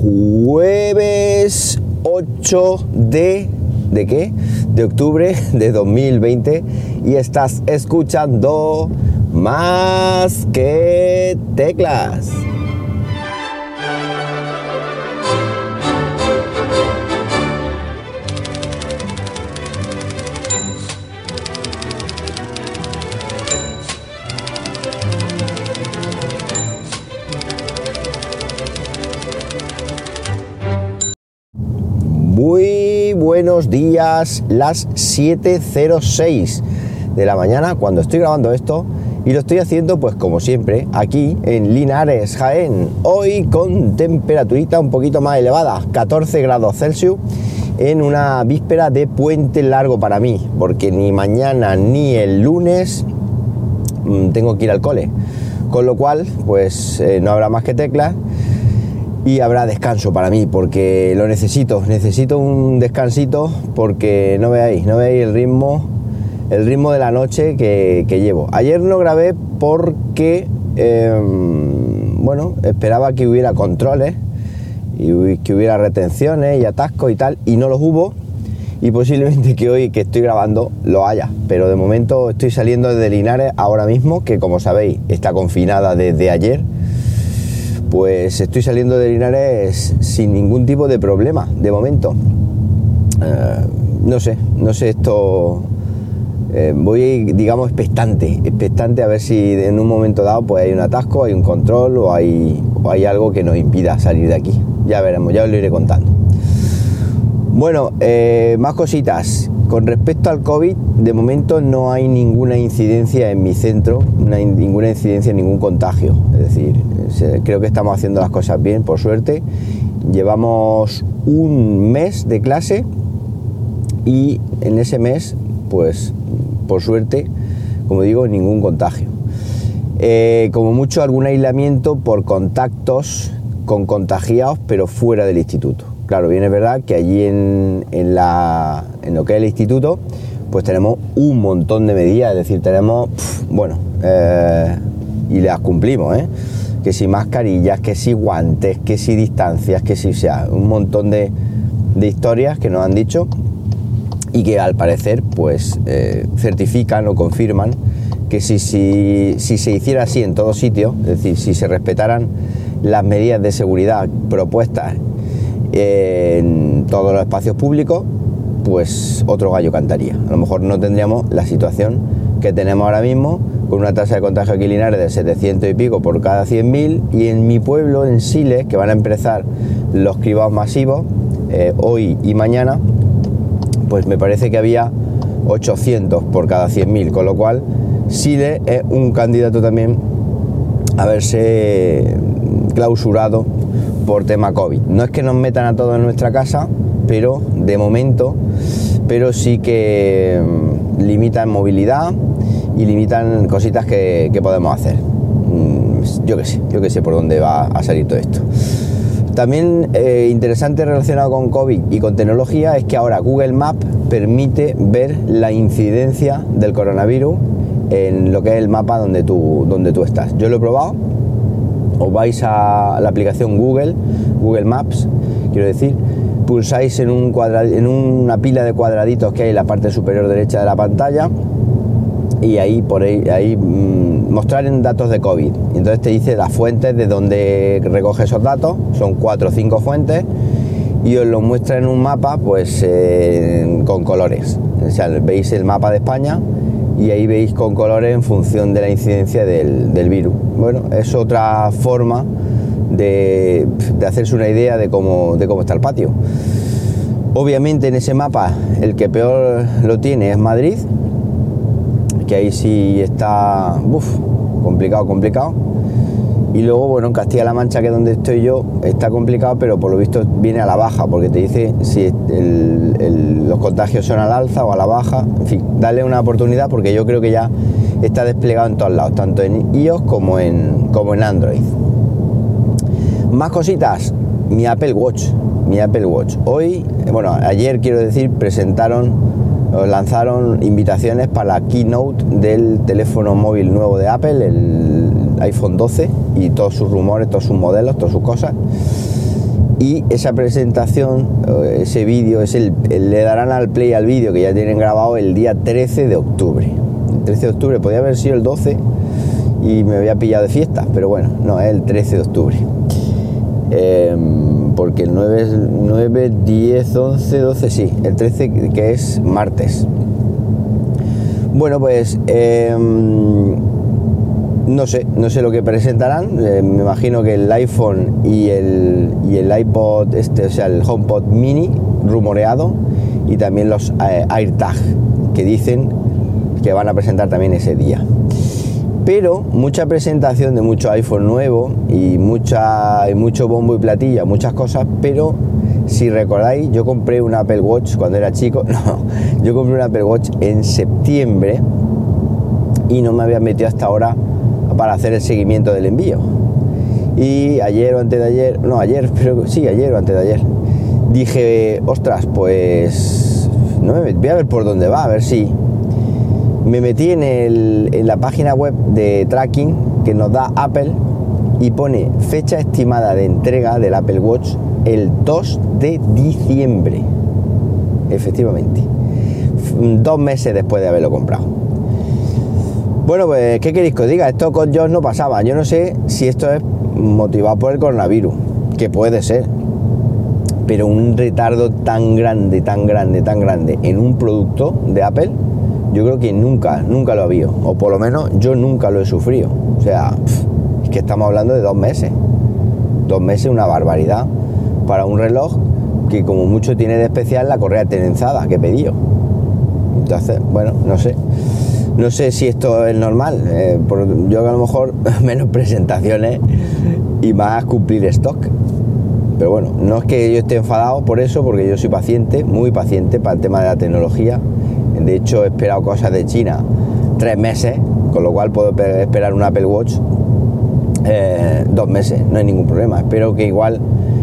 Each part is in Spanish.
jueves 8 de... ¿De qué? De octubre de 2020 y estás escuchando más que teclas. Días, las 7.06 de la mañana cuando estoy grabando esto y lo estoy haciendo pues como siempre aquí en Linares, Jaén, hoy con temperaturita un poquito más elevada, 14 grados Celsius en una víspera de puente largo para mí, porque ni mañana ni el lunes mm, tengo que ir al cole, con lo cual pues eh, no habrá más que teclas y habrá descanso para mí porque lo necesito, necesito un descansito porque no veáis, no veáis el ritmo, el ritmo de la noche que, llevo. Ayer no grabé porque, eh, bueno, esperaba que hubiera controles y que hubiera retenciones y atascos y tal y no los hubo y posiblemente que hoy que estoy grabando lo haya, pero de momento estoy saliendo de Linares ahora mismo que como sabéis está confinada desde ayer pues estoy saliendo de Linares sin ningún tipo de problema, de momento. Eh, no sé, no sé esto... Eh, voy, digamos, expectante, expectante a ver si en un momento dado pues hay un atasco, hay un control o hay, o hay algo que nos impida salir de aquí. Ya veremos, ya os lo iré contando. Bueno, eh, más cositas. Con respecto al COVID, de momento no hay ninguna incidencia en mi centro, ninguna incidencia, ningún contagio. Es decir, creo que estamos haciendo las cosas bien, por suerte. Llevamos un mes de clase y en ese mes, pues, por suerte, como digo, ningún contagio. Eh, como mucho algún aislamiento por contactos con contagiados, pero fuera del instituto. Claro, bien es verdad que allí en, la, en lo que es el instituto, pues tenemos un montón de medidas, es decir, tenemos, bueno, eh, y las cumplimos, ¿eh? que si mascarillas, que si guantes, que si distancias, que si, sea, un montón de, historias que nos han dicho y que al parecer, pues, eh, certifican o confirman que si, si, si se hiciera así en todos sitios, es decir, si se respetaran las medidas de seguridad propuestas en todos los espacios públicos, pues otro gallo cantaría. A lo mejor no tendríamos la situación que tenemos ahora mismo, con una tasa de contagio aquí de 700 y pico por cada 100.000, y en mi pueblo, en Siles, que van a empezar los cribados masivos eh, hoy y mañana, pues me parece que había 800 por cada 100.000, con lo cual Siles es un candidato también a verse clausurado por tema COVID. No es que nos metan a todos en nuestra casa, pero de momento, pero sí que mm, limitan movilidad y limitan cositas que, podemos hacer. Mm, yo qué sé, yo qué sé por dónde va a salir todo esto. También eh, interesante relacionado con COVID y con tecnología es que ahora Google Maps permite ver la incidencia del coronavirus en lo que es el mapa donde tú, donde tú estás. Yo lo he probado os vais a la aplicación Google, Google Maps, quiero decir, pulsáis en, un en una pila de cuadraditos que hay en la parte superior derecha de la pantalla y ahí por ahí, mm, mostrar en datos de COVID. Entonces te dice las fuentes de donde recoge esos datos, son cuatro o cinco fuentes y os lo muestra en un mapa pues eh, con colores. Veis el mapa de España y ahí veis con colores en función de la incidencia del, virus. Bueno, es otra forma de, hacerse una idea de cómo, está el patio. Obviamente en ese mapa el que peor lo tiene es Madrid, que ahí sí está complicado, complicado. Y luego, bueno, en Castilla-La Mancha, que es donde estoy yo, está complicado, pero por lo visto viene a la baja, porque te dice si los contagios son al alza o a la baja. En fin, darle una oportunidad porque yo creo que ya está desplegado en todos lados, tanto en iOS como en, como en Android. Más cositas, mi Apple Watch. Mi Apple Watch. Hoy, bueno, ayer quiero decir, presentaron lanzaron invitaciones para la keynote del teléfono móvil nuevo de Apple, iPhone 12 y todos sus rumores, todos sus modelos, todas sus cosas. y esa presentación, ese vídeo, es el, le darán al play al vídeo que ya tienen grabado el día 13 de octubre. El 13 de octubre podía haber sido el 12 y me había pillado de fiesta, pero bueno, no, es el 13 de octubre. Em, porque el 9, 9, 10, 11, 12, sí, el 13 que es martes. Bueno, pues em, no sé, no sé lo que presentarán. Eh, me imagino que el iPhone y el, y el iPod, este, o sea, el HomePod Mini rumoreado y también los eh, AirTag que dicen que van a presentar también ese día. Pero mucha presentación de mucho iPhone nuevo y, mucha, y mucho bombo y platilla, muchas cosas, pero si recordáis, yo compré un Apple Watch cuando era chico, no, yo compré un Apple Watch en septiembre y no me había metido hasta ahora para hacer el seguimiento del envío. Y ayer o antes de ayer, no ayer, pero sí, ayer o antes de ayer, dije, ostras, pues no me voy a ver por dónde va, a ver si. Me metí en, el, en la página web de tracking que nos da Apple y pone fecha estimada de entrega del Apple Watch el 2 de diciembre. Efectivamente. Dos meses después de haberlo comprado. Bueno, pues, ¿qué queréis que os diga? Esto con Josh no pasaba. Yo no sé si esto es motivado por el coronavirus, que puede ser. Pero un retardo tan grande, tan grande, tan grande en un producto de Apple, yo creo que nunca, nunca lo ha habido. O por lo menos yo nunca lo he sufrido. O sea, es que estamos hablando de dos meses. Dos meses, una barbaridad. Para un reloj que como mucho tiene de especial la correa trenzada que he pedido. Entonces, bueno, no sé. No sé si esto es normal. Eh, yo que a lo mejor menos presentaciones y más cumplir stock. Pero bueno, no es que yo esté enfadado por eso, porque yo soy paciente, muy paciente para el tema de la tecnología. De hecho, he esperado cosas de China tres meses, con lo cual puedo esperar un Apple Watch eh, dos meses, no hay ningún problema. Espero que igual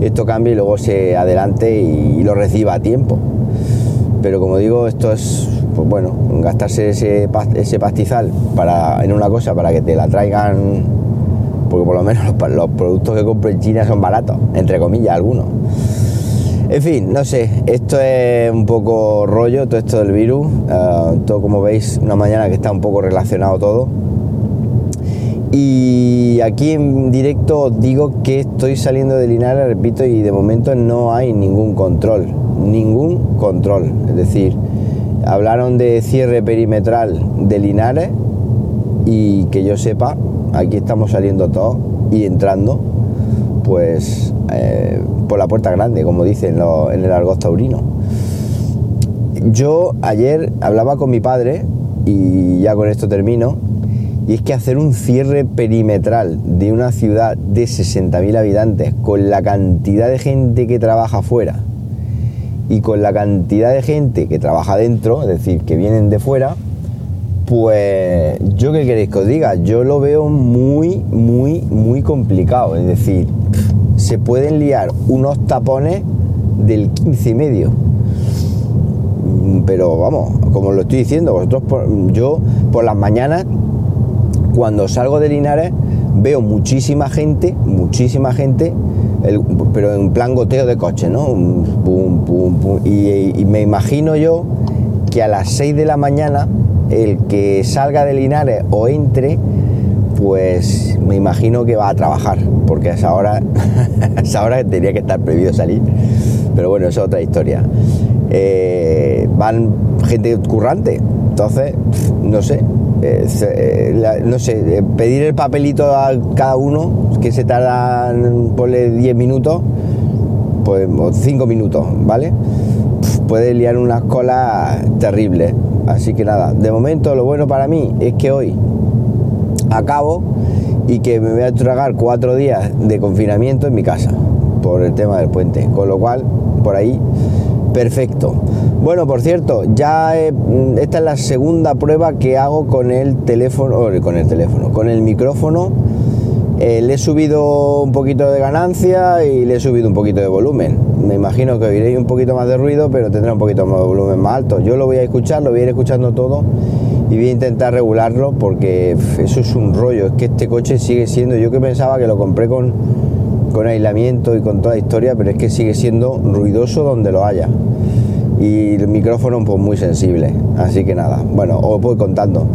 esto cambie y luego se adelante y lo reciba a tiempo. Pero como digo, esto es pues bueno, gastarse ese, ese pastizal para, en una cosa para que te la traigan, porque por lo menos los, productos que compro en China son baratos, entre comillas, algunos. En fin, no sé, esto es un poco rollo, todo esto del virus, eh, todo como veis, una mañana que está un poco relacionado todo. Y aquí en directo os digo que estoy saliendo de Linares, repito, y de momento no hay ningún control, ningún control. Es decir, Hablaron de cierre perimetral de Linares y que yo sepa, aquí estamos saliendo todos y entrando, pues eh, por la puerta grande, como dicen en el argot taurino. Yo ayer hablaba con mi padre y ya con esto termino, y es que hacer un cierre perimetral de una ciudad de 60.000 habitantes con la cantidad de gente que trabaja afuera y con la cantidad de gente que trabaja dentro, es decir, que vienen de fuera, pues yo qué queréis que os diga, yo lo veo muy, muy, muy complicado. Es decir, se pueden liar unos tapones del 15 y medio. Pero vamos, como lo estoy diciendo, vosotros, yo por las mañanas, cuando salgo de Linares, veo muchísima gente, muchísima gente pero en plan goteo de coche, ¿no? Y, me imagino yo que a las 6 de la mañana el que salga de Linares o entre, pues me imagino que va a trabajar, porque a esa hora, esa hora tendría que estar prohibido salir. Pero bueno, es otra historia. Eh, van gente currante, entonces, no sé, eh, eh, no sé, pedir el papelito a cada uno que se tardan, ponle 10 minutos, pues 5 minutos, ¿vale? Puede liar unas colas terribles. Así que nada, de momento lo bueno para mí es que hoy acabo y que me voy a tragar cuatro días de confinamiento en mi casa por el tema del puente. Con lo cual, por ahí, perfecto. Bueno, por cierto, ya esta es la segunda prueba que hago con el teléfono, con el teléfono, con el micrófono eh, le he subido un poquito de ganancia y le he subido un poquito de volumen. Me imagino que oiréis un poquito más de ruido, pero tendrá un poquito más de volumen más alto. Yo lo voy a escuchar, lo voy a ir escuchando todo y voy a intentar regularlo porque eso es un rollo. Es que este coche sigue siendo, yo que pensaba que lo compré con, con aislamiento y con toda la historia, pero es que sigue siendo ruidoso donde lo haya. Y el micrófono pues muy sensible. Así que nada, bueno, os voy contando.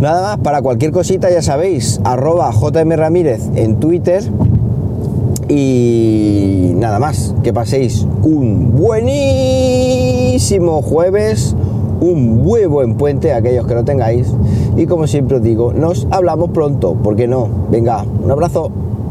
Nada más, para cualquier cosita ya sabéis, arroba JM Ramírez en Twitter. Y nada más, que paséis un buenísimo jueves, un muy buen puente, aquellos que lo tengáis. Y como siempre os digo, nos hablamos pronto, ¿por qué no? Venga, un abrazo.